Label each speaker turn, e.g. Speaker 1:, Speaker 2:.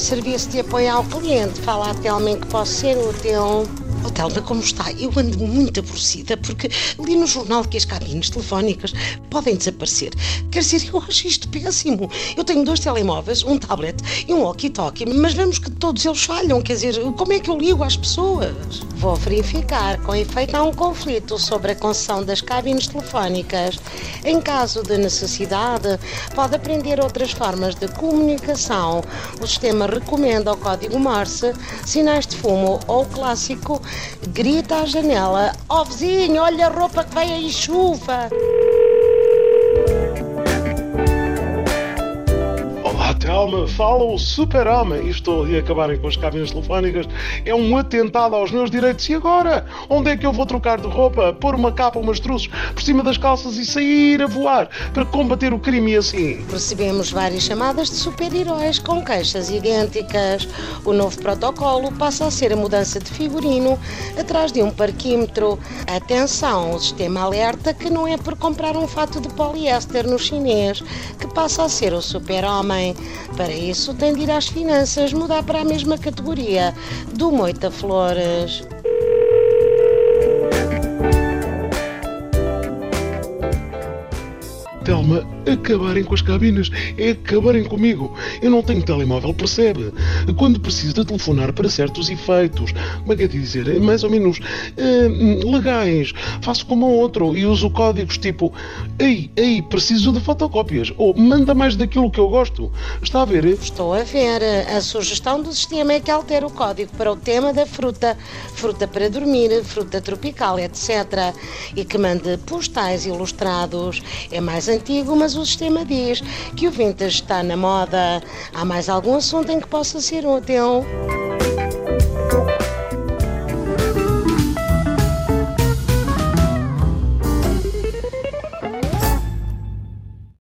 Speaker 1: serviço de apoio ao cliente, falar até homem que posso ser útil.
Speaker 2: Oh, Telma, como está? Eu ando muito aborrecida porque li no jornal que as cabines telefónicas podem desaparecer. Quer dizer, eu acho isto péssimo. Eu tenho dois telemóveis, um tablet e um walkie-talkie, mas vemos que todos eles falham. Quer dizer, como é que eu ligo às pessoas?
Speaker 1: Vou verificar. Com efeito, há um conflito sobre a concessão das cabines telefónicas. Em caso de necessidade, pode aprender outras formas de comunicação. O sistema recomenda o código Morse, sinais de fumo ou clássico grita à janela: Ó oh, vizinho, olha a roupa que vem aí chuva.
Speaker 3: Telma, fala o super-homem. Estou a acabarem com as cabines telefónicas. É um atentado aos meus direitos. E agora? Onde é que eu vou trocar de roupa, pôr uma capa, umas truços por cima das calças e sair a voar para combater o crime assim?
Speaker 1: Recebemos várias chamadas de super-heróis com queixas idênticas. O novo protocolo passa a ser a mudança de figurino atrás de um parquímetro. Atenção, o sistema alerta que não é por comprar um fato de poliéster no chinês que passa a ser o super-homem. Para isso, tem de ir às finanças, mudar para a mesma categoria do Moita Flores.
Speaker 3: Telma, acabarem com as cabines, é acabarem comigo. Eu não tenho telemóvel, percebe? Quando preciso de telefonar para certos efeitos, como é que é dizer? É mais ou menos uh, legais, faço como outro e uso códigos tipo Ei, ei, preciso de fotocópias ou manda mais daquilo que eu gosto. Está a ver?
Speaker 1: Estou a ver. A sugestão do sistema é que altere o código para o tema da fruta, fruta para dormir, fruta tropical, etc. E que mande postais ilustrados. É mais antigo, mas o sistema diz que o vintage está na moda. Há mais algum assunto em que possa ser útil?